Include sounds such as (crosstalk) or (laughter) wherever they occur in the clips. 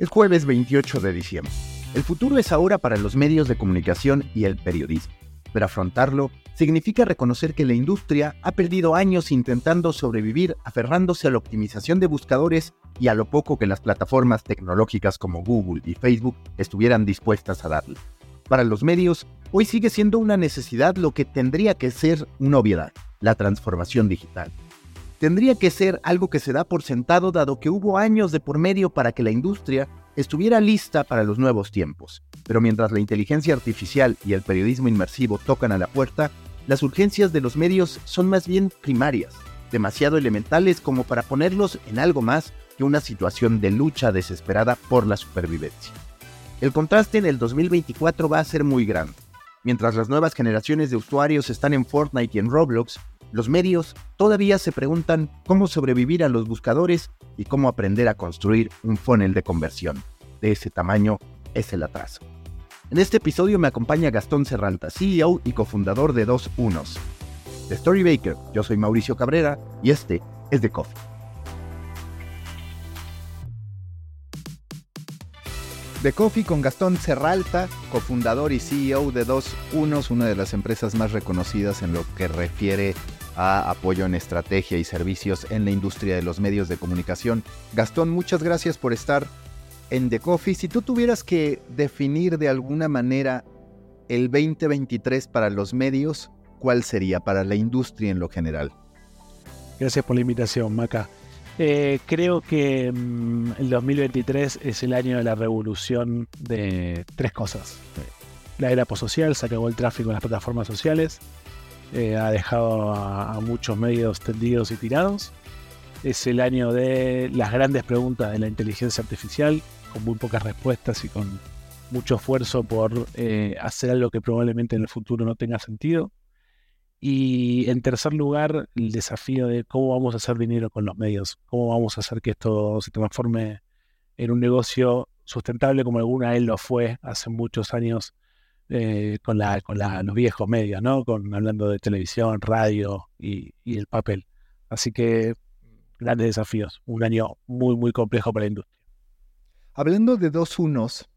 Es jueves 28 de diciembre. El futuro es ahora para los medios de comunicación y el periodismo, pero afrontarlo significa reconocer que la industria ha perdido años intentando sobrevivir aferrándose a la optimización de buscadores y a lo poco que las plataformas tecnológicas como Google y Facebook estuvieran dispuestas a darle. Para los medios, hoy sigue siendo una necesidad lo que tendría que ser una obviedad, la transformación digital tendría que ser algo que se da por sentado dado que hubo años de por medio para que la industria estuviera lista para los nuevos tiempos. Pero mientras la inteligencia artificial y el periodismo inmersivo tocan a la puerta, las urgencias de los medios son más bien primarias, demasiado elementales como para ponerlos en algo más que una situación de lucha desesperada por la supervivencia. El contraste en el 2024 va a ser muy grande. Mientras las nuevas generaciones de usuarios están en Fortnite y en Roblox, los medios todavía se preguntan cómo sobrevivir a los buscadores y cómo aprender a construir un funnel de conversión. De ese tamaño es el atraso. En este episodio me acompaña Gastón Serralta, CEO y cofundador de Dos Unos. De Storybaker, yo soy Mauricio Cabrera y este es The Coffee. The Coffee con Gastón Serralta, cofundador y CEO de Dos Unos, una de las empresas más reconocidas en lo que refiere a apoyo en estrategia y servicios en la industria de los medios de comunicación. Gastón, muchas gracias por estar en The Coffee. Si tú tuvieras que definir de alguna manera el 2023 para los medios, ¿cuál sería para la industria en lo general? Gracias por la invitación, Maca. Eh, creo que mm, el 2023 es el año de la revolución de tres cosas. La era posocial, se acabó el tráfico en las plataformas sociales, eh, ha dejado a, muchos medios tendidos y tirados. Es el año de las grandes preguntas de la inteligencia artificial, con muy pocas respuestas y con mucho esfuerzo por eh, hacer algo que probablemente en el futuro no tenga sentido. Y en tercer lugar, el desafío de cómo vamos a hacer dinero con los medios, cómo vamos a hacer que esto se transforme en un negocio sustentable como alguna vez lo fue hace muchos años eh, con, la, con los viejos medios, ¿no? Con, hablando de televisión, radio y, el papel. Así que grandes desafíos, un año muy, muy complejo para la industria. Hablando de dos unos,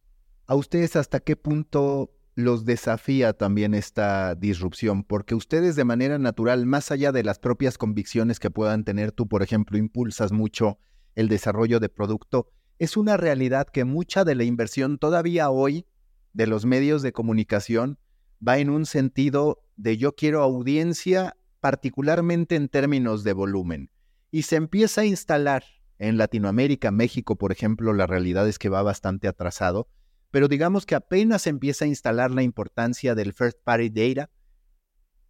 ¿a ustedes hasta qué punto los desafía también esta disrupción? Porque ustedes de manera natural, más allá de las propias convicciones que puedan tener, tú, por ejemplo, impulsas mucho el desarrollo de producto, es una realidad que mucha de la inversión todavía hoy de los medios de comunicación va en un sentido de yo quiero audiencia, particularmente en términos de volumen. Y se empieza a instalar en Latinoamérica, México, por ejemplo, la realidad es que va bastante atrasado, pero digamos que apenas empieza a instalar la importancia del first party data,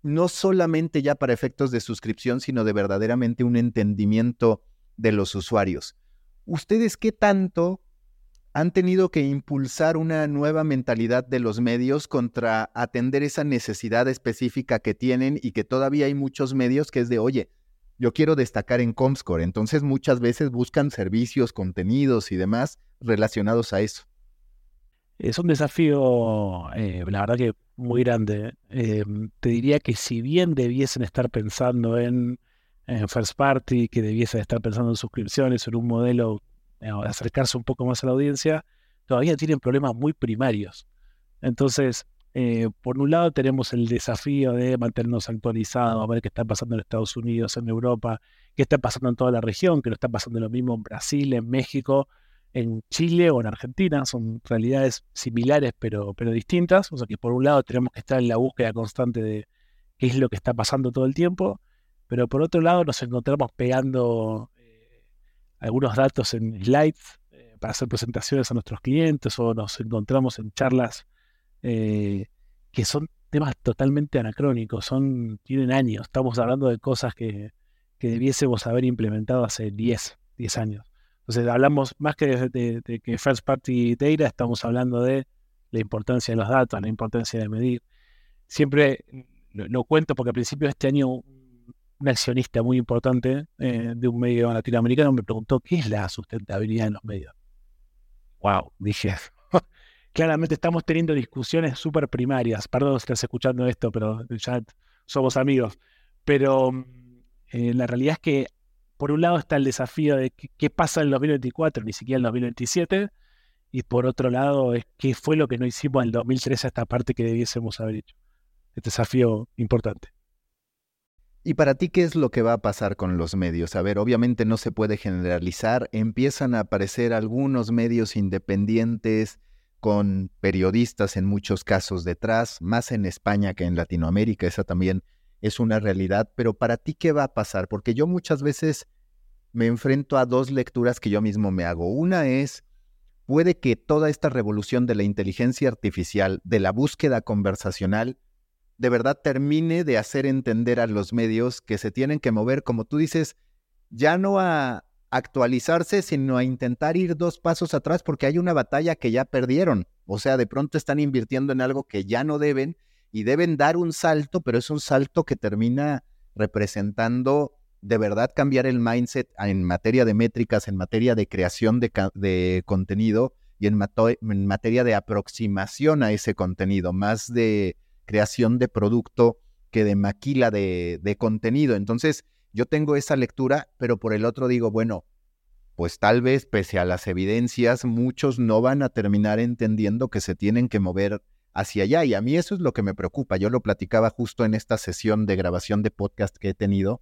no solamente ya para efectos de suscripción, sino de verdaderamente un entendimiento de los usuarios. ¿Ustedes qué tanto han tenido que impulsar una nueva mentalidad de los medios contra atender esa necesidad específica que tienen y que todavía hay muchos medios que es de, oye, yo quiero destacar en Comscore. Entonces muchas veces buscan servicios, contenidos y demás relacionados a eso. Es un desafío, eh, la verdad que muy grande. Eh, te diría que si bien debiesen estar pensando en, en First Party, que debiesen estar pensando en suscripciones, en un modelo acercarse un poco más a la audiencia, todavía tienen problemas muy primarios. Entonces, eh, por un lado tenemos el desafío de mantenernos actualizados, a ver qué está pasando en Estados Unidos, en Europa, qué está pasando en toda la región, que no está pasando lo mismo en Brasil, en México, en Chile o en Argentina. Son realidades similares pero, pero distintas. O sea que por un lado tenemos que estar en la búsqueda constante de qué es lo que está pasando todo el tiempo, pero por otro lado nos encontramos pegando algunos datos en slides eh, para hacer presentaciones a nuestros clientes o nos encontramos en charlas eh, que son temas totalmente anacrónicos, son, tienen años, estamos hablando de cosas que, debiésemos haber implementado hace 10, 10 años. Entonces hablamos más que de, que First Party Data, estamos hablando de la importancia de los datos, la importancia de medir. Siempre lo, lo cuento porque al principio de este año un accionista muy importante eh, de un medio latinoamericano me preguntó qué es la sustentabilidad en los medios. Wow, dije, (laughs) claramente estamos teniendo discusiones súper primarias. Perdón si estás escuchando esto, pero ya somos amigos. Pero eh, la realidad es que, por un lado, está el desafío de qué, pasa en el 2024, ni siquiera en el 2027, Y por otro lado, es qué fue lo que no hicimos en el 2013 a esta parte que debiésemos haber hecho. Este desafío importante. ¿Y para ti qué es lo que va a pasar con los medios? A ver, obviamente no se puede generalizar, empiezan a aparecer algunos medios independientes con periodistas en muchos casos detrás, más en España que en Latinoamérica, esa también es una realidad, pero para ti qué va a pasar? Porque yo muchas veces me enfrento a dos lecturas que yo mismo me hago. Una es, puede que toda esta revolución de la inteligencia artificial, de la búsqueda conversacional, de verdad termine de hacer entender a los medios que se tienen que mover, como tú dices, ya no a actualizarse, sino a intentar ir dos pasos atrás porque hay una batalla que ya perdieron. O sea, de pronto están invirtiendo en algo que ya no deben y deben dar un salto, pero es un salto que termina representando de verdad cambiar el mindset en materia de métricas, en materia de creación de, contenido y en, en materia de aproximación a ese contenido, más de creación de producto que de maquila de, de contenido. Entonces, yo tengo esa lectura, pero por el otro digo, bueno, pues tal vez pese a las evidencias, muchos no van a terminar entendiendo que se tienen que mover hacia allá. Y a mí eso es lo que me preocupa. Yo lo platicaba justo en esta sesión de grabación de podcast que he tenido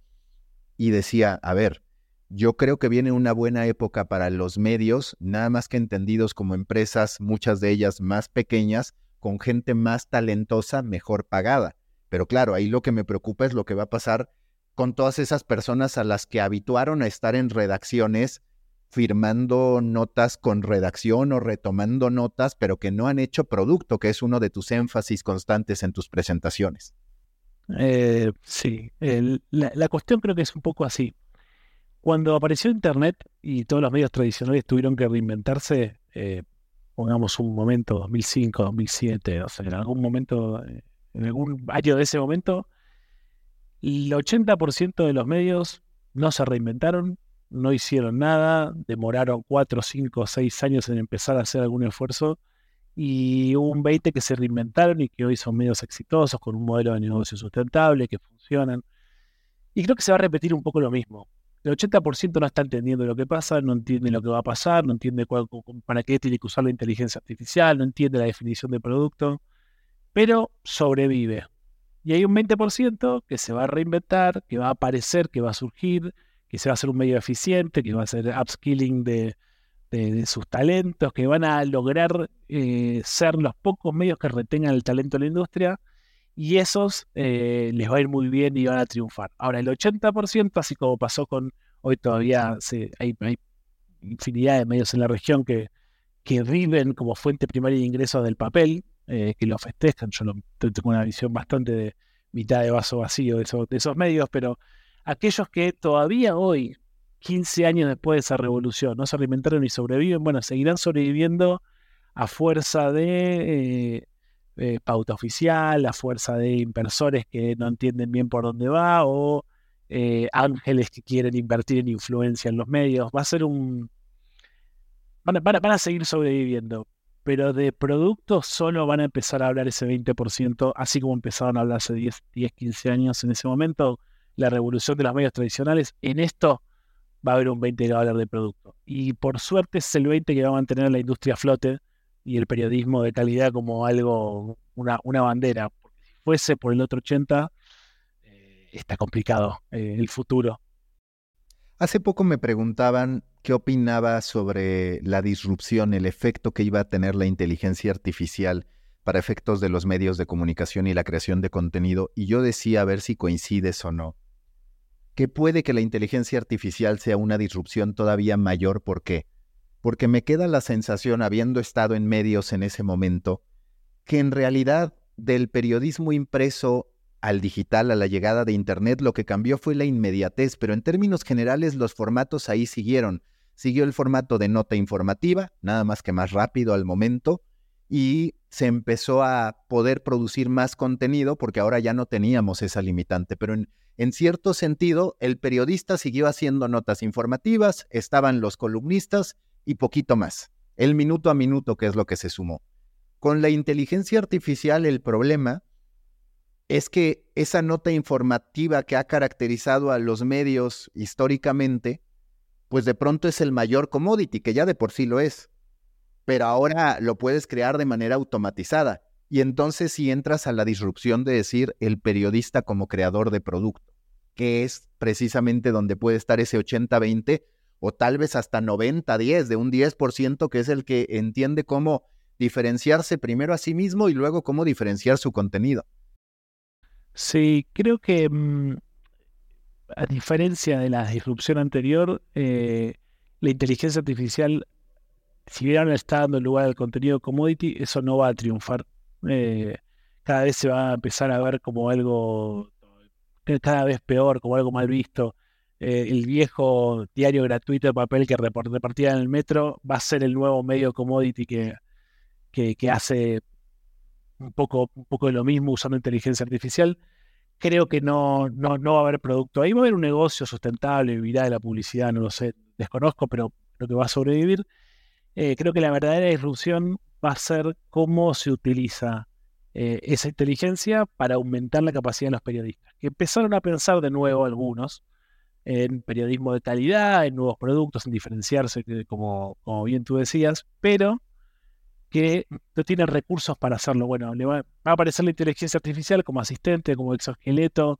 y decía, a ver, yo creo que viene una buena época para los medios, nada más que entendidos como empresas, muchas de ellas más pequeñas, con gente más talentosa, mejor pagada. Pero claro, ahí lo que me preocupa es lo que va a pasar con todas esas personas a las que habituaron a estar en redacciones firmando notas con redacción o retomando notas, pero que no han hecho producto, que es uno de tus énfasis constantes en tus presentaciones. Eh, sí, la, cuestión creo que es un poco así. Cuando apareció Internet y todos los medios tradicionales tuvieron que reinventarse, eh, pongamos un momento, 2005, 2007, o sea, en algún momento, eh, en algún año de ese momento, el 80% de los medios no se reinventaron, no hicieron nada, demoraron 4, 5, 6 años en empezar a hacer algún esfuerzo y hubo un 20 que se reinventaron y que hoy son medios exitosos con un modelo de negocio sustentable, que funcionan. Y creo que se va a repetir un poco lo mismo el 80% no está entendiendo lo que pasa, no entiende lo que va a pasar, no entiende para qué tiene que usar la inteligencia artificial, no entiende la definición de producto, pero sobrevive. Y hay un 20% que se va a reinventar, que va a aparecer, que va a surgir, que se va a hacer un medio eficiente, que va a hacer upskilling de, sus talentos, que van a lograr eh, ser los pocos medios que retengan el talento de la industria y esos eh, les va a ir muy bien y van a triunfar. Ahora, el 80%, así como pasó con hoy todavía hay, infinidad de medios en la región que, que viven como fuente primaria de ingresos del papel, eh, que lo festejan. Yo tengo una visión bastante de mitad de vaso vacío de, esos medios, pero aquellos que todavía hoy, 15 años después de esa revolución, no se alimentaron y sobreviven, bueno, seguirán sobreviviendo a fuerza de eh, eh, pauta oficial, la fuerza de inversores que no entienden bien por dónde va o eh, ángeles que quieren invertir en influencia en los medios. Va a ser un... Van a, van a, seguir sobreviviendo, pero de productos solo van a empezar a hablar ese 20%, así como empezaron a hablar hace 10, 10, 15 años en ese momento, la revolución de los medios tradicionales. En esto va a haber un 20 que va a hablar de producto. Y por suerte es el 20 que va a mantener la industria a flote y el periodismo de calidad como algo, una, una bandera. Porque si fuese por el otro 80, eh, está complicado eh, el futuro. Hace poco me preguntaban qué opinaba sobre la disrupción, el efecto que iba a tener la inteligencia artificial para efectos de los medios de comunicación y la creación de contenido, y yo decía a ver si coincides o no, que puede que la inteligencia artificial sea una disrupción todavía mayor, ¿por qué? Porque me queda la sensación, habiendo estado en medios en ese momento, que en realidad del periodismo impreso al digital, a la llegada de Internet, lo que cambió fue la inmediatez, pero en términos generales los formatos ahí siguieron. Siguió el formato de nota informativa, nada más que más rápido al momento, y se empezó a poder producir más contenido porque ahora ya no teníamos esa limitante, pero en, en cierto sentido el periodista siguió haciendo notas informativas, estaban los columnistas y poquito más. El minuto a minuto, que es lo que se sumó. Con la inteligencia artificial el problema es que esa nota informativa que ha caracterizado a los medios históricamente, pues de pronto es el mayor commodity, que ya de por sí lo es. pero ahora lo puedes crear de manera automatizada. Y entonces si entras a la disrupción de decir el periodista como creador de producto, que es precisamente donde puede estar ese 80-20 o tal vez hasta 90-10, de un 10% que es el que entiende cómo diferenciarse primero a sí mismo y luego cómo diferenciar su contenido. Sí, creo que mm, a diferencia de la disrupción anterior, eh, la inteligencia artificial, si bien ahora está dando lugar al contenido commodity, eso no va a triunfar. Eh, cada vez se va a empezar a ver como algo cada vez peor, como algo mal visto. Eh, el viejo diario gratuito de papel que repartía en el metro va a ser el nuevo medio commodity que, que, hace un poco, un poco de lo mismo usando inteligencia artificial. Creo que no, no, no va a haber producto. Ahí va a haber un negocio sustentable, vivirá de la publicidad, no lo sé, desconozco, pero creo que va a sobrevivir. Eh, creo que la verdadera disrupción va a ser cómo se utiliza eh, esa inteligencia para aumentar la capacidad de los periodistas, que empezaron a pensar de nuevo algunos en periodismo de calidad, en nuevos productos, en diferenciarse, como, como bien tú decías, pero que no tienen recursos para hacerlo. Bueno, le va, a aparecer la inteligencia artificial como asistente, como exoesqueleto,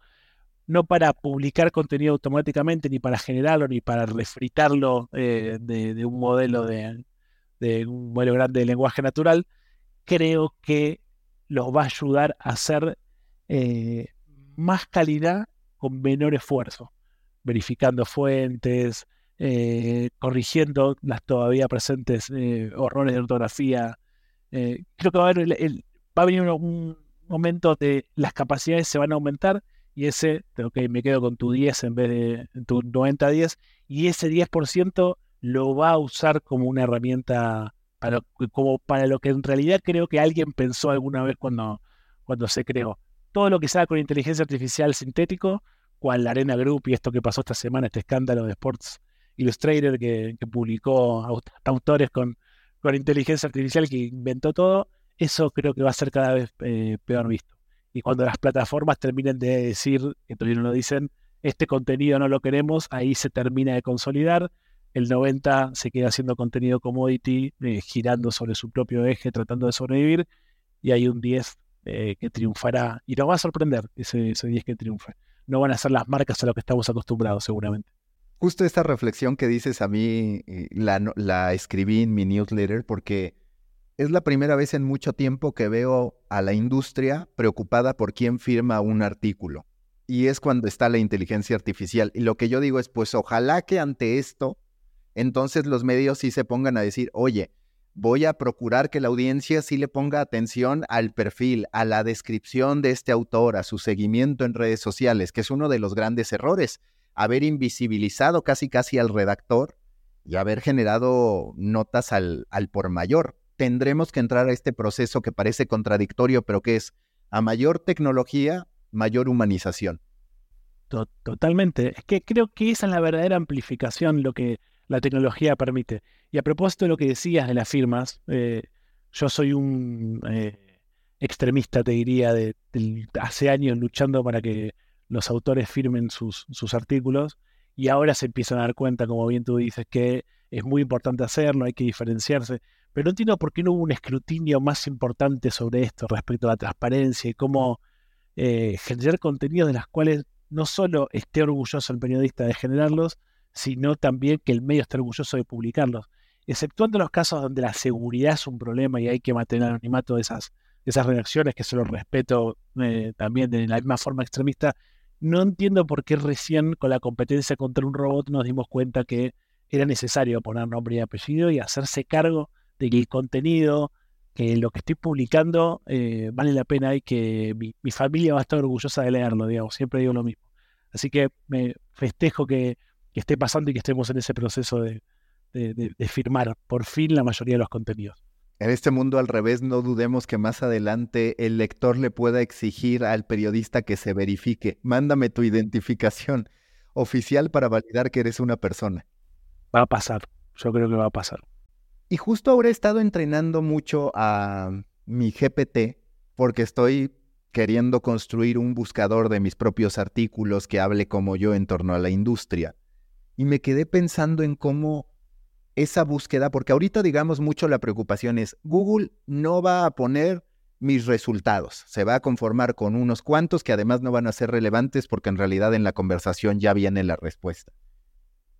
no para publicar contenido automáticamente, ni para generarlo, ni para refritarlo eh, de, un modelo de, un modelo grande de lenguaje natural. Creo que los va a ayudar a hacer eh, más calidad con menor esfuerzo, verificando fuentes, eh, corrigiendo las todavía presentes horrores de ortografía, eh, creo que va a, haber va a venir un, momento de las capacidades se van a aumentar y ese, ok, me quedo con tu 10 en vez de tu 90-10 y ese 10% lo va a usar como una herramienta para, como para lo que en realidad creo que alguien pensó alguna vez cuando, cuando se creó. Todo lo que se haga con inteligencia artificial sintético, cual la Arena Group y esto que pasó esta semana, este escándalo de Sports Illustrated que, publicó autores con, inteligencia artificial que inventó todo, eso creo que va a ser cada vez eh, peor visto. Y cuando las plataformas terminen de decir, que todavía no lo dicen, este contenido no lo queremos, ahí se termina de consolidar, el 90 se queda haciendo contenido commodity, eh, girando sobre su propio eje, tratando de sobrevivir, y hay un 10 eh, que triunfará, y nos va a sorprender ese, ese 10 que triunfe. No van a ser las marcas a lo que estamos acostumbrados seguramente. Justo esta reflexión que dices a mí, eh, la, escribí en mi newsletter porque es la primera vez en mucho tiempo que veo a la industria preocupada por quién firma un artículo. Y es cuando está la inteligencia artificial. Y lo que yo digo es, pues ojalá que ante esto, entonces los medios sí se pongan a decir, oye, voy a procurar que la audiencia sí le ponga atención al perfil, a la descripción de este autor, a su seguimiento en redes sociales, que es uno de los grandes errores haber invisibilizado casi casi al redactor y haber generado notas al, al por mayor. Tendremos que entrar a este proceso que parece contradictorio, pero que es a mayor tecnología, mayor humanización. Totalmente. Es que creo que esa es la verdadera amplificación, lo que la tecnología permite. Y a propósito de lo que decías de las firmas, eh, yo soy un eh, extremista, te diría, de, hace años luchando para que los autores firmen sus, sus artículos y ahora se empiezan a dar cuenta, como bien tú dices, que es muy importante hacerlo, hay que diferenciarse. Pero no entiendo por qué no hubo un escrutinio más importante sobre esto respecto a la transparencia y cómo eh, generar contenidos de las cuales no solo esté orgulloso el periodista de generarlos, sino también que el medio esté orgulloso de publicarlos. Exceptuando los casos donde la seguridad es un problema y hay que mantener el anonimato de esas, esas redacciones, que se los respeto eh, también de la misma forma extremista, no entiendo por qué recién con la competencia contra un robot nos dimos cuenta que era necesario poner nombre y apellido y hacerse cargo de que el contenido, que lo que estoy publicando eh, vale la pena y que mi, familia va a estar orgullosa de leerlo, digamos, siempre digo lo mismo. Así que me festejo que, esté pasando y que estemos en ese proceso de firmar por fin la mayoría de los contenidos. En este mundo al revés, no dudemos que más adelante el lector le pueda exigir al periodista que se verifique. Mándame tu identificación oficial para validar que eres una persona. Va a pasar, yo creo que va a pasar. Y justo ahora he estado entrenando mucho a mi GPT porque estoy queriendo construir un buscador de mis propios artículos que hable como yo en torno a la industria. Y me quedé pensando en cómo esa búsqueda, porque ahorita digamos mucho la preocupación es, Google no va a poner mis resultados, se va a conformar con unos cuantos que además no van a ser relevantes porque en realidad en la conversación ya viene la respuesta.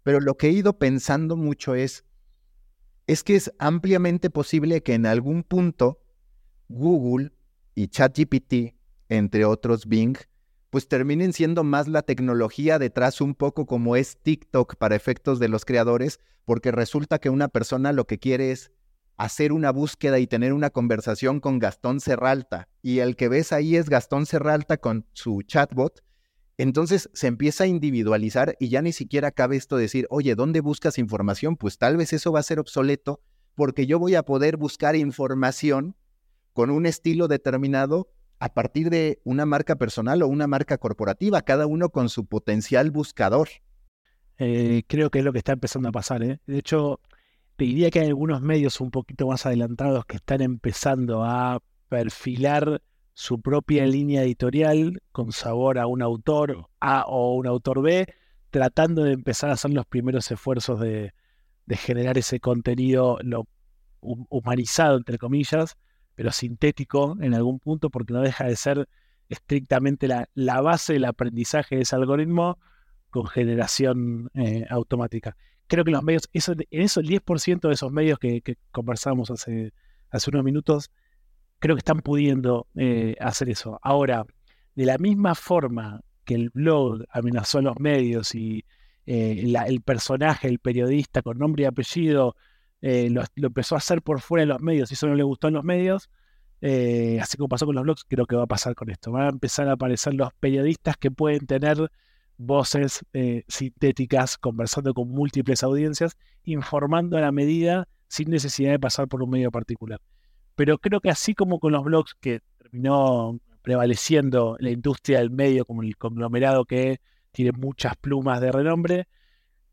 Pero lo que he ido pensando mucho es, es que es ampliamente posible que en algún punto Google y ChatGPT, entre otros Bing, pues terminen siendo más la tecnología detrás un poco como es TikTok para efectos de los creadores, porque resulta que una persona lo que quiere es hacer una búsqueda y tener una conversación con Gastón Serralta, y el que ves ahí es Gastón Serralta con su chatbot, entonces se empieza a individualizar y ya ni siquiera cabe esto decir, oye, ¿dónde buscas información? Pues tal vez eso va a ser obsoleto porque yo voy a poder buscar información con un estilo determinado a partir de una marca personal o una marca corporativa, cada uno con su potencial buscador. Eh, creo que es lo que está empezando a pasar. ¿eh? De hecho, te diría que hay algunos medios un poquito más adelantados que están empezando a perfilar su propia línea editorial con sabor a un autor A o un autor B, tratando de empezar a hacer los primeros esfuerzos de, de generar ese contenido lo, humanizado, entre comillas, pero sintético en algún punto porque no deja de ser estrictamente la, la base del aprendizaje de ese algoritmo con generación eh, automática. Creo que los medios, eso, en eso el 10% de esos medios que, que conversamos hace, hace unos minutos, creo que están pudiendo eh, hacer eso. Ahora, de la misma forma que el blog amenazó a los medios y eh, el personaje, el periodista con nombre y apellido, eh, lo, empezó a hacer por fuera de los medios y eso no le gustó en los medios, eh, así como pasó con los blogs, creo que va a pasar con esto. Van a empezar a aparecer los periodistas que pueden tener voces eh, sintéticas, conversando con múltiples audiencias, informando a la medida sin necesidad de pasar por un medio particular. Pero creo que así como con los blogs, que terminó prevaleciendo la industria del medio como el conglomerado que tiene muchas plumas de renombre,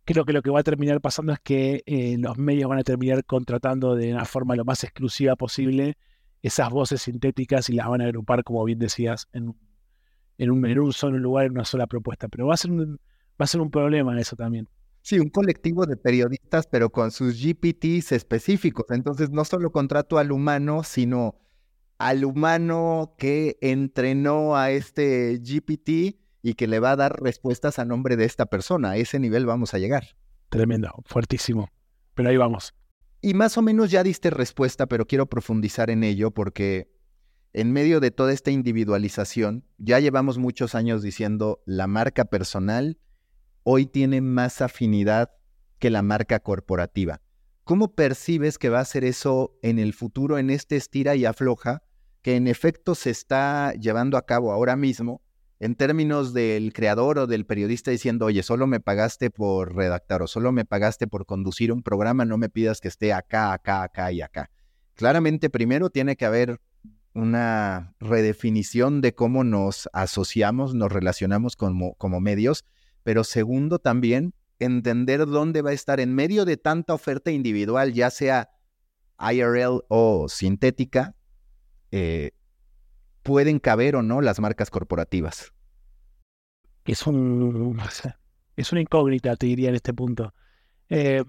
creo que lo que va a terminar pasando es que eh, los medios van a terminar contratando de una forma lo más exclusiva posible esas voces sintéticas y las van a agrupar, como bien decías, en, en, un, solo lugar, en una sola propuesta. Pero va a ser un, va a ser un problema eso también. Sí, un colectivo de periodistas, pero con sus GPTs específicos. Entonces, no solo contrato al humano, sino al humano que entrenó a este GPT y que le va a dar respuestas a nombre de esta persona. A ese nivel vamos a llegar. Tremendo, fuertísimo. Pero ahí vamos. Y más o menos ya diste respuesta, pero quiero profundizar en ello porque en medio de toda esta individualización, ya llevamos muchos años diciendo la marca personal hoy tiene más afinidad que la marca corporativa. ¿Cómo percibes que va a ser eso en el futuro, en este estira y afloja, que en efecto se está llevando a cabo ahora mismo en términos del creador o del periodista diciendo, oye, solo me pagaste por redactar o solo me pagaste por conducir un programa, no me pidas que esté acá, acá, acá y acá. Claramente, primero tiene que haber una redefinición de cómo nos asociamos, nos relacionamos como, como medios, pero segundo también entender dónde va a estar en medio de tanta oferta individual, ya sea IRL o sintética, eh, pueden caber o no las marcas corporativas? Es, un, es una incógnita, te diría en este punto. Eh,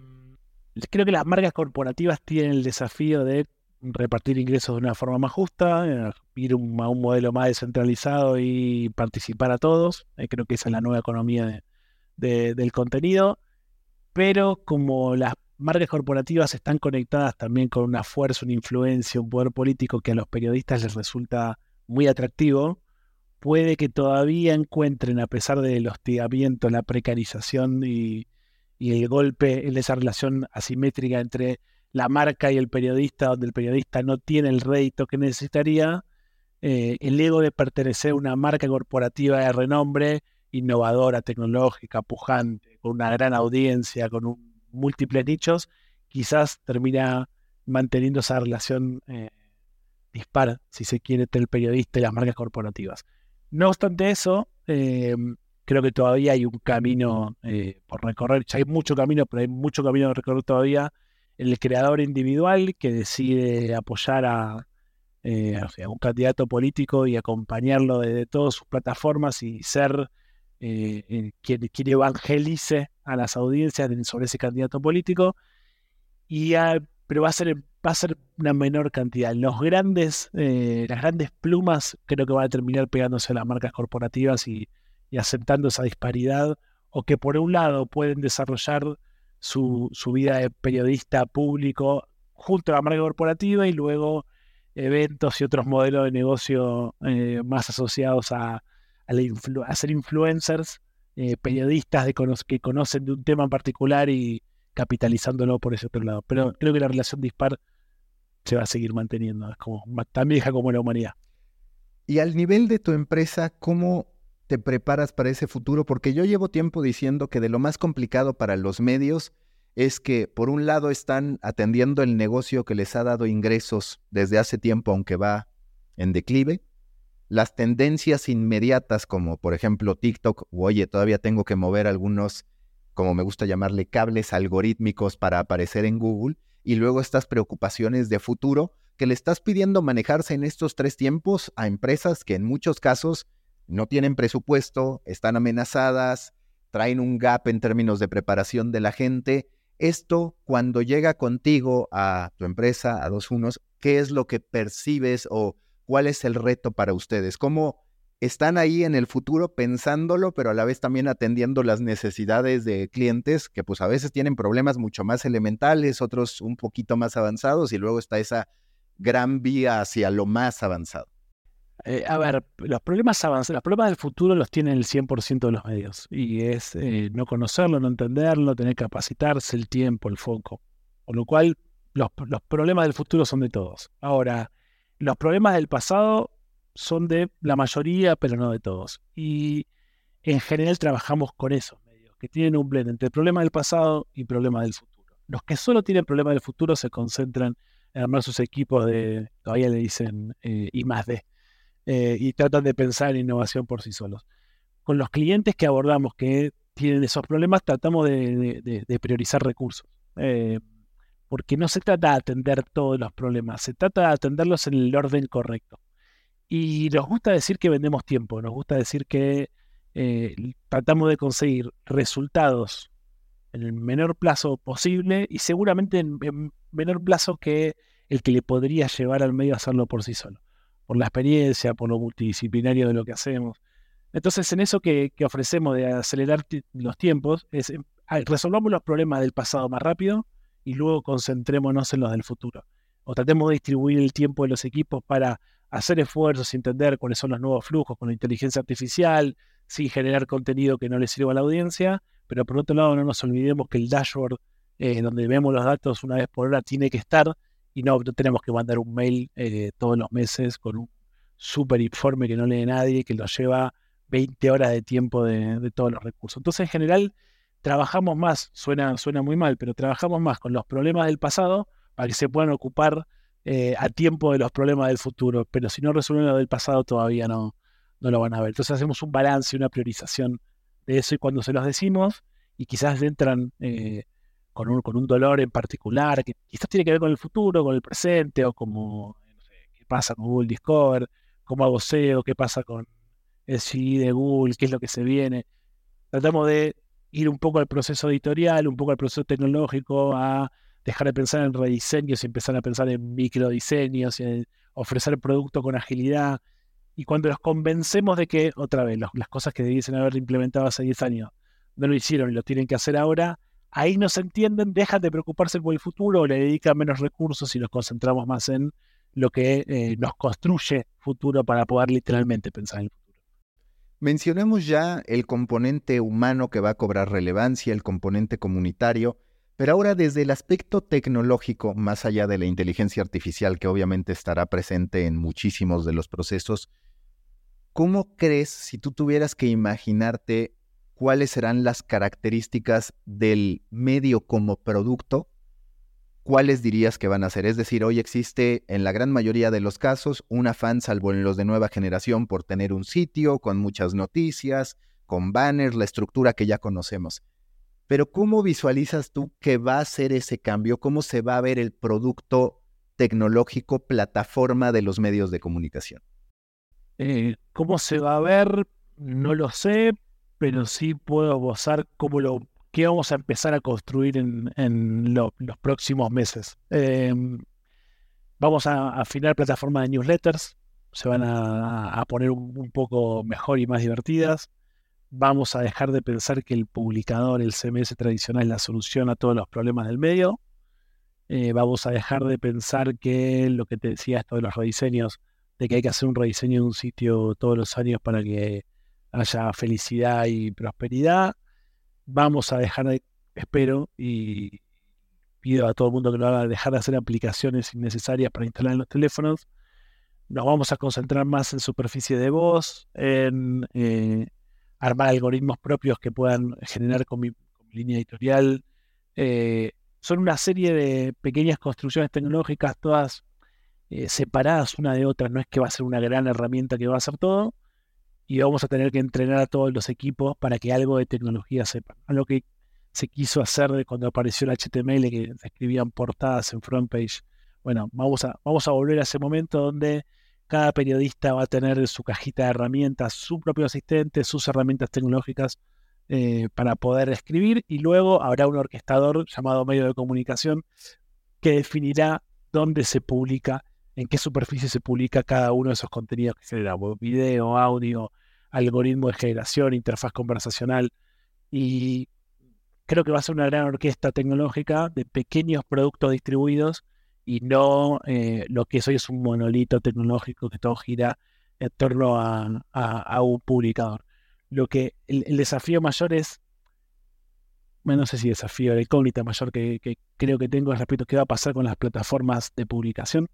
creo que las marcas corporativas tienen el desafío de repartir ingresos de una forma más justa, eh, ir a un modelo más descentralizado y participar a todos. Eh, creo que esa es la nueva economía del contenido. Pero como las marcas corporativas están conectadas también con una fuerza, una influencia, un poder político que a los periodistas les resulta muy atractivo, puede que todavía encuentren, a pesar del hostigamiento, la precarización y, el golpe en esa relación asimétrica entre la marca y el periodista, donde el periodista no tiene el rédito que necesitaría, eh, el ego de pertenecer a una marca corporativa de renombre, innovadora, tecnológica, pujante, con una gran audiencia, con múltiples nichos, quizás termina manteniendo esa relación eh, dispara, si se quiere, entre el periodista y las marcas corporativas. No obstante eso, eh, creo que todavía hay un camino eh, por recorrer. Hay mucho camino, pero hay mucho camino por recorrer todavía. El creador individual que decide apoyar a, eh, un candidato político y acompañarlo desde todas sus plataformas y ser quien, quien evangelice a las audiencias sobre ese candidato político y pero va a ser va a ser una menor cantidad. Los grandes, eh, las grandes plumas creo que van a terminar pegándose a las marcas corporativas y, aceptando esa disparidad, o que por un lado pueden desarrollar su, su, vida de periodista público junto a la marca corporativa y luego eventos y otros modelos de negocio eh, más asociados a, a, ser influencers, eh, periodistas que conocen de un tema en particular y capitalizándolo por ese otro lado. Pero creo que la relación dispar se va a seguir manteniendo, es como tan vieja como la humanidad. Y al nivel de tu empresa, ¿cómo te preparas para ese futuro? Porque yo llevo tiempo diciendo que de lo más complicado para los medios es que por un lado están atendiendo el negocio que les ha dado ingresos desde hace tiempo, aunque va en declive, las tendencias inmediatas como por ejemplo TikTok, o oye, todavía tengo que mover algunos, como me gusta llamarle, cables algorítmicos para aparecer en Google, y luego estas preocupaciones de futuro que le estás pidiendo manejarse en estos tres tiempos a empresas que en muchos casos no tienen presupuesto, están amenazadas, traen un gap en términos de preparación de la gente esto, cuando llega contigo a tu empresa, a Dos Unos, ¿qué es lo que percibes o cuál es el reto para ustedes? ¿Cómo están ahí en el futuro pensándolo, pero a la vez también atendiendo las necesidades de clientes que pues a veces tienen problemas mucho más elementales, otros un poquito más avanzados y luego está esa gran vía hacia lo más avanzado? Eh, a ver, los problemas los problemas del futuro los tienen el 100% de los medios. Y es eh, no conocerlo, no entenderlo, tener que capacitarse, el tiempo, el foco. Por lo cual, los, problemas del futuro son de todos. Ahora, los problemas del pasado son de la mayoría, pero no de todos. Y en general trabajamos con esos medios, que tienen un blend entre problemas del pasado y problemas del futuro. Los que solo tienen problemas del futuro se concentran en armar sus equipos de, todavía le dicen eh, más D, eh, y tratan de pensar en innovación por sí solos. Con los clientes que abordamos que tienen esos problemas, tratamos de, priorizar recursos. Eh, porque no se trata de atender todos los problemas, se trata de atenderlos en el orden correcto. Y nos gusta decir que vendemos tiempo, nos gusta decir que eh, tratamos de conseguir resultados en el menor plazo posible y seguramente en, en, menor plazo que el que le podría llevar al medio a hacerlo por sí solo por la experiencia, por lo multidisciplinario de lo que hacemos. Entonces, en eso que, ofrecemos de acelerar los tiempos, es em, resolvamos los problemas del pasado más rápido y luego concentrémonos en los del futuro. O tratemos de distribuir el tiempo de los equipos para hacer esfuerzos, entender cuáles son los nuevos flujos con la inteligencia artificial, sin generar contenido que no le sirva a la audiencia, pero por otro lado no nos olvidemos que el dashboard eh, donde vemos los datos una vez por hora tiene que estar y no, tenemos que mandar un mail eh, todos los meses con un super informe que no lee nadie, que lo lleva 20 horas de tiempo de, todos los recursos. Entonces, en general, trabajamos más, suena, suena muy mal, pero trabajamos más con los problemas del pasado para que se puedan ocupar eh, a tiempo de los problemas del futuro. Pero si no resuelven lo del pasado, todavía no, no lo van a ver. Entonces, hacemos un balance, una priorización de eso y cuando se los decimos, y quizás entran. Eh, con un, con un dolor en particular, que quizás tiene que ver con el futuro, con el presente, o como, no sé, qué pasa con Google Discover, cómo hago SEO, qué pasa con el CD de Google, qué es lo que se viene. Tratamos de ir un poco al proceso editorial, un poco al proceso tecnológico, a dejar de pensar en rediseños y empezar a pensar en microdiseños y en ofrecer producto con agilidad. Y cuando los convencemos de que, otra vez, las cosas que debiesen haber implementado hace 10 años no lo hicieron y lo tienen que hacer ahora, ahí no se entienden, dejan de preocuparse por el futuro, le dedican menos recursos y nos concentramos más en lo que eh, nos construye futuro para poder literalmente pensar en el futuro. Mencionamos ya el componente humano que va a cobrar relevancia, el componente comunitario, pero ahora desde el aspecto tecnológico, más allá de la inteligencia artificial que obviamente estará presente en muchísimos de los procesos, ¿cómo crees si tú tuvieras que imaginarte cuáles serán las características del medio como producto, ¿cuáles dirías que van a ser? Es decir, hoy existe en la gran mayoría de los casos un afán, salvo en los de nueva generación, por tener un sitio con muchas noticias, con banners, la estructura que ya conocemos. Pero ¿cómo visualizas tú que va a ser ese cambio? ¿Cómo se va a ver el producto tecnológico, plataforma de los medios de comunicación? Eh, ¿Cómo se va a ver? No lo sé, pero sí puedo gozar cómo lo qué vamos a empezar a construir en, los próximos meses. Em, vamos a afinar plataformas de newsletters, se van a, poner un, poco mejor y más divertidas. Vamos a dejar de pensar que el publicador, el CMS tradicional, es la solución a todos los problemas del medio. Eh, vamos a dejar de pensar que lo que te decía esto de los rediseños, de que hay que hacer un rediseño de un sitio todos los años para que haya felicidad y prosperidad. Vamos a dejar de, espero, y pido a todo el mundo que lo haga, dejar de hacer aplicaciones innecesarias para instalar en los teléfonos. Nos vamos a concentrar más en superficie de voz, en eh, armar algoritmos propios que puedan generar con mi, línea editorial. Eh, son una serie de pequeñas construcciones tecnológicas, todas eh, separadas una de otra. No es que va a ser una gran herramienta que va a hacer todo, y vamos a tener que entrenar a todos los equipos para que algo de tecnología sepan. Algo que se quiso hacer cuando apareció el HTML, que escribían portadas en front page. Bueno, vamos a, vamos a volver a ese momento donde cada periodista va a tener su cajita de herramientas, su propio asistente, sus herramientas tecnológicas eh, para poder escribir y luego habrá un orquestador llamado medio de comunicación que definirá dónde se publica, en qué superficie se publica cada uno de esos contenidos que genera, video, audio, algoritmo de generación, interfaz conversacional. Y creo que va a ser una gran orquesta tecnológica de pequeños productos distribuidos y no eh, lo que es hoy es un monolito tecnológico que todo gira en torno a, un publicador. Lo que el, desafío mayor es, bueno, no sé si desafío, la incógnita mayor que, que creo que tengo es respecto a qué va a pasar con las plataformas de publicación,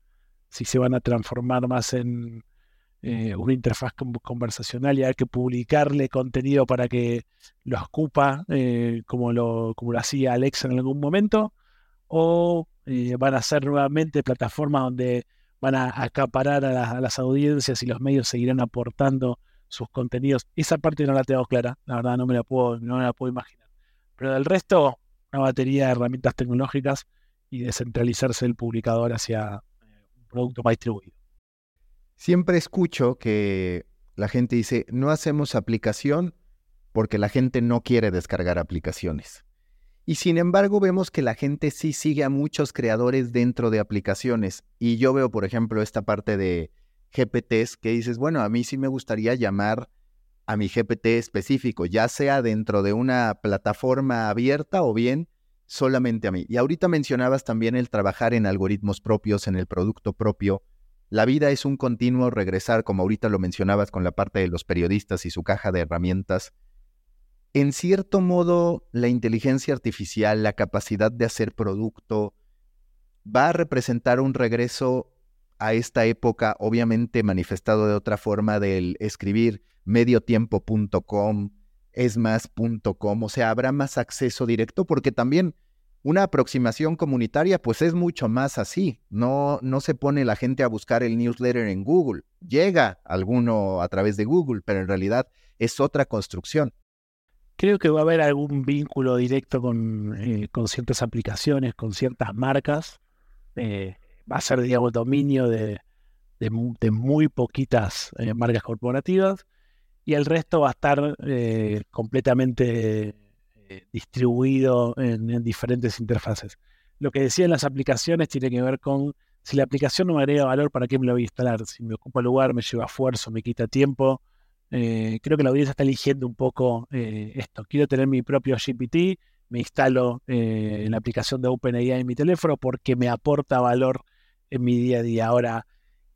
si se van a transformar más en, eh, una interfaz conversacional y hay que publicarle contenido para que lo escupa eh, como, lo, como lo hacía Alexa en algún momento, o eh, van a ser nuevamente plataformas donde van a acaparar a, las audiencias y los medios seguirán aportando sus contenidos. Esa parte no la tengo clara, la verdad no me la puedo, no me la puedo imaginar. Pero del resto, una batería de herramientas tecnológicas y descentralizarse el publicador hacia un producto más distribuido. Siempre escucho que la gente dice, no hacemos aplicación porque la gente no quiere descargar aplicaciones. Y sin embargo vemos que la gente sí sigue a muchos creadores dentro de aplicaciones. Y yo veo, por ejemplo, esta parte de GPTs que dices, bueno, a mí sí me gustaría llamar a mi GPT específico, ya sea dentro de una plataforma abierta o bien solamente a mí. Y ahorita mencionabas también el trabajar en algoritmos propios, en el producto propio. La vida es un continuo regresar, como ahorita lo mencionabas con la parte de los periodistas y su caja de herramientas. En cierto modo, la inteligencia artificial, la capacidad de hacer producto, va a representar un regreso a esta época, obviamente manifestado de otra forma, del escribir mediotiempo.com, esmas.com, o sea, habrá más acceso directo porque también una aproximación comunitaria, pues es mucho más así. No, no se pone la gente a buscar el newsletter en Google. Llega alguno a través de Google, pero en realidad es otra construcción. Creo que va a haber algún vínculo directo con, eh, ciertas aplicaciones, con ciertas marcas. Eh, va a ser, digamos, dominio de, muy poquitas eh, marcas corporativas y el resto va a estar completamente distribuido en, diferentes interfaces. Lo que decía en las aplicaciones tiene que ver con si la aplicación no me agrega valor, ¿para qué me la voy a instalar? Si me ocupa lugar, me lleva esfuerzo, me quita tiempo. Eh, creo que la audiencia está eligiendo un poco eh, esto. Quiero tener mi propio GPT, me instalo en la aplicación de OpenAI en mi teléfono porque me aporta valor en mi día a día. Ahora,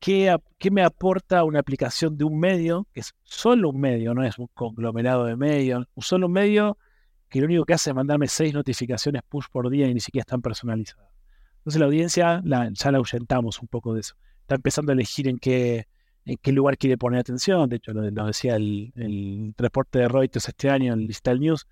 ¿qué, ¿qué, me aporta una aplicación de un medio, que es solo un medio, no es un conglomerado de medios, solo un medio que lo único que hace es mandarme seis notificaciones push por día y ni siquiera están personalizadas. Entonces la audiencia ya la ahuyentamos un poco de eso. Está empezando a elegir en qué, en qué lugar quiere poner atención. De hecho, lo, decía el, el, reporte de Reuters este año, el Digital News,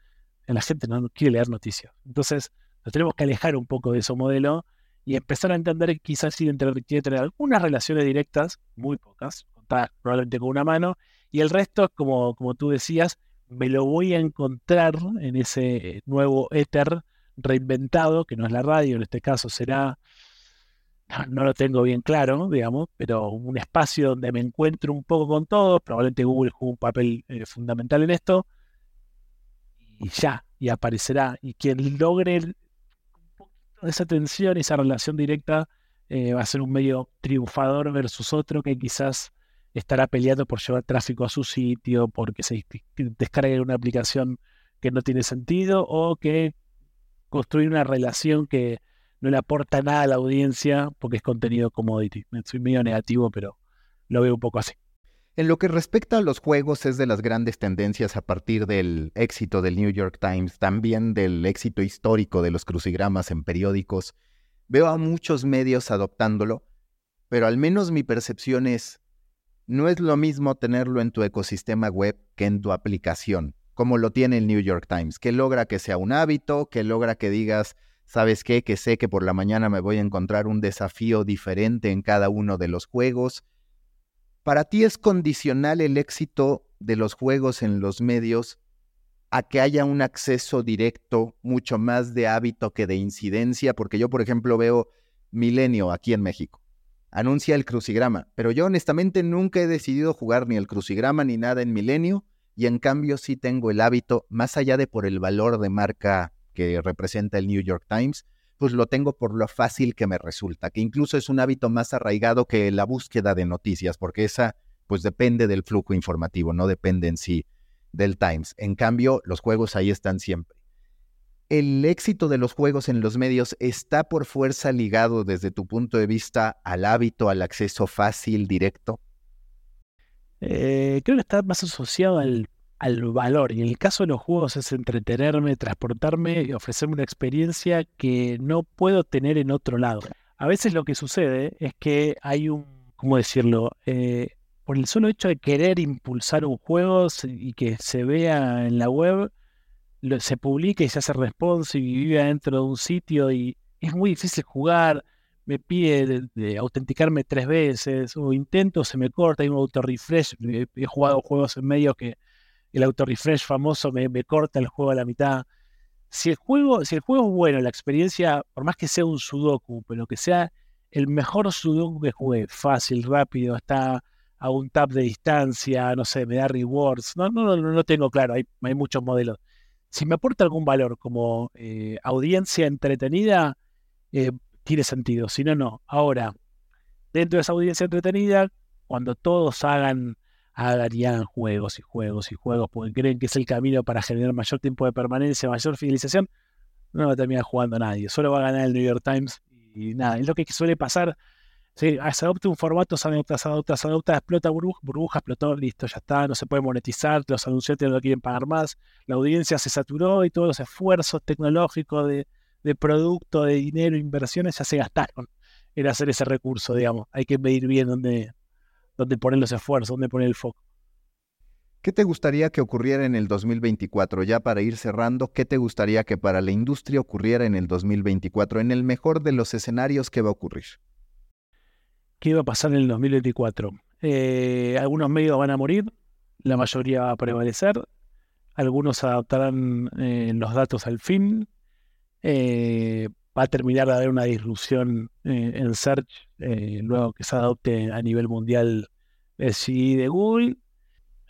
la gente no quiere leer noticias. Entonces, nos tenemos que alejar un poco de ese modelo y empezar a entender que quizás sí quiere tener algunas relaciones directas, muy pocas, contadas probablemente con una mano, y el resto, como, como tú decías, me lo voy a encontrar en ese nuevo éter reinventado, que no es la radio, en este caso será, (laughs) no, lo tengo bien claro, digamos, pero un espacio donde me encuentro un poco con todo, probablemente Google juega un papel eh, fundamental en esto, y ya, y aparecerá. Y quien logre esa tensión, esa relación directa, eh, va a ser un medio triunfador versus otro que quizás estará peleando por llevar tráfico a su sitio, porque se descargue una aplicación que no tiene sentido o que construye una relación que no le aporta nada a la audiencia porque es contenido commodity. Soy medio negativo, pero lo veo un poco así. En lo que respecta a los juegos, es de las grandes tendencias a partir del éxito del New York Times, también del éxito histórico de los crucigramas en periódicos. Veo a muchos medios adoptándolo, pero al menos mi percepción es, no es lo mismo tenerlo en tu ecosistema web que en tu aplicación, como lo tiene el New York Times, que logra que sea un hábito, que logra que digas, ¿sabes qué? Que sé que por la mañana me voy a encontrar un desafío diferente en cada uno de los juegos ¿Para ti es condicional el éxito de los juegos en los medios a que haya un acceso directo mucho más de hábito que de incidencia? Porque yo, por ejemplo, veo Milenio aquí en México. Anuncia el crucigrama, pero yo honestamente nunca he decidido jugar ni el crucigrama ni nada en Milenio y en cambio sí tengo el hábito, más allá de por el valor de marca que representa el New York Times, pues lo tengo por lo fácil que me resulta, que incluso es un hábito más arraigado que la búsqueda de noticias, porque esa pues depende del flujo informativo, no depende en sí del Times. En cambio, los juegos ahí están siempre. ¿El éxito de los juegos en los medios está por fuerza ligado desde tu punto de vista al hábito, al acceso fácil, directo? Eh, creo que está más asociado al al valor. Y en el caso de los juegos es entretenerme, transportarme y ofrecerme una experiencia que no puedo tener en otro lado. A veces lo que sucede es que hay un, ¿cómo decirlo? Eh, por el solo hecho de querer impulsar un juego y que se vea en la web, se publica y se hace responsive y vive dentro de un sitio y es muy difícil jugar. Me pide de, autenticarme tres veces o intento, se me corta, hay un auto refresh. he jugado juegos en medio que el auto refresh famoso me, corta el juego a la mitad. Si el juego, si el juego es bueno, la experiencia, por más que sea un sudoku, pero que sea el mejor sudoku que jugué, fácil, rápido, está a un tap de distancia, no sé, me da rewards, no, no, no, no tengo claro, hay, hay muchos modelos. Si me aporta algún valor como eh, audiencia entretenida, eh, tiene sentido, si no, no. Ahora, dentro de esa audiencia entretenida, cuando todos hagan hagan juegos y juegos y juegos porque creen que es el camino para generar mayor tiempo de permanencia, mayor fidelización, no va a terminar jugando nadie. Solo va a ganar el New York Times y nada, es lo que suele pasar. se adopta un formato, se adopta, se adopta, se adopta, explota burbuja, burbuja, explotó, listo, ya está, no se puede monetizar, los anunciantes no quieren pagar más, la audiencia se saturó y todos los esfuerzos tecnológicos de, de producto, de dinero, inversiones ya se gastaron en hacer ese recurso, digamos. Hay que medir bien dónde, dónde poner los esfuerzos, dónde poner el foco. ¿Qué te gustaría que ocurriera en el 2024? Ya para ir cerrando, ¿qué te gustaría que para la industria ocurriera en el 2024? En el mejor de los escenarios, ¿qué va a ocurrir? ¿Qué va a pasar en el 2024? Eh, algunos medios van a morir, la mayoría va a prevalecer, algunos adaptarán eh, los datos al fin, eh, va a terminar de haber una disrupción eh, en Search eh, luego que se adopte a nivel mundial el CI de Google.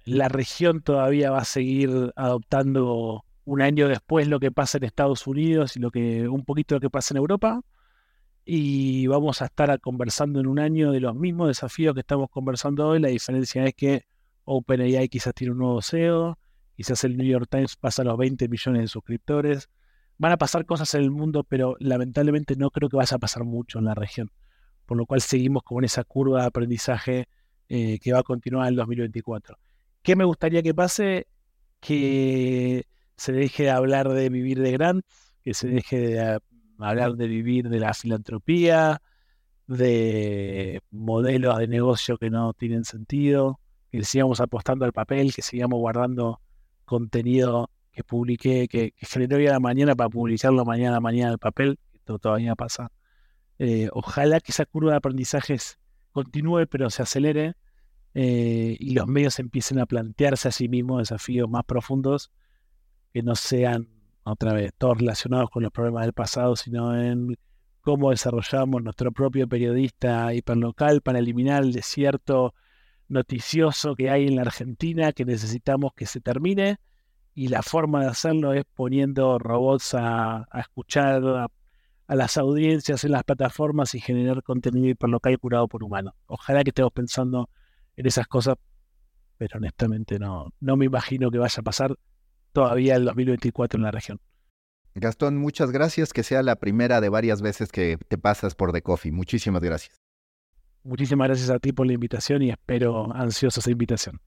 La región todavía va a seguir adoptando un año después lo que pasa en Estados Unidos y lo que un poquito lo que pasa en Europa. Y vamos a estar conversando en un año de los mismos desafíos que estamos conversando hoy. La diferencia es que OpenAI quizás tiene un nuevo SEO, quizás el New York Times pasa a los 20 millones de suscriptores van a pasar cosas en el mundo, pero lamentablemente no creo que vaya a pasar mucho en la región. Por lo cual seguimos con esa curva de aprendizaje eh, que va a continuar en el 2024. ¿Qué me gustaría que pase? Que se deje de hablar de vivir de grants, que se deje de hablar de vivir de la filantropía, de modelos de negocio que no tienen sentido, que sigamos apostando al papel, que sigamos guardando contenido que publiqué, que, que generé hoy a la mañana para publicarlo mañana mañana el papel, esto todavía pasa. Eh, ojalá que esa curva de aprendizajes continúe, pero se acelere eh, y los medios empiecen a plantearse a sí mismos desafíos más profundos que no sean, otra vez, todos relacionados con los problemas del pasado, sino en cómo desarrollamos nuestro propio periodista hiperlocal para eliminar el desierto noticioso que hay en la Argentina, que necesitamos que se termine y la forma de hacerlo es poniendo robots a, escuchar a, las audiencias en las plataformas y generar contenido hiperlocal curado por humanos. Ojalá que estemos pensando en esas cosas, pero honestamente no, no me imagino que vaya a pasar todavía el 2024 en la región. Gastón, muchas gracias. Que sea la primera de varias veces que te pasas por The Coffee. Muchísimas gracias. Muchísimas gracias a ti por la invitación y espero ansiosa esa invitación.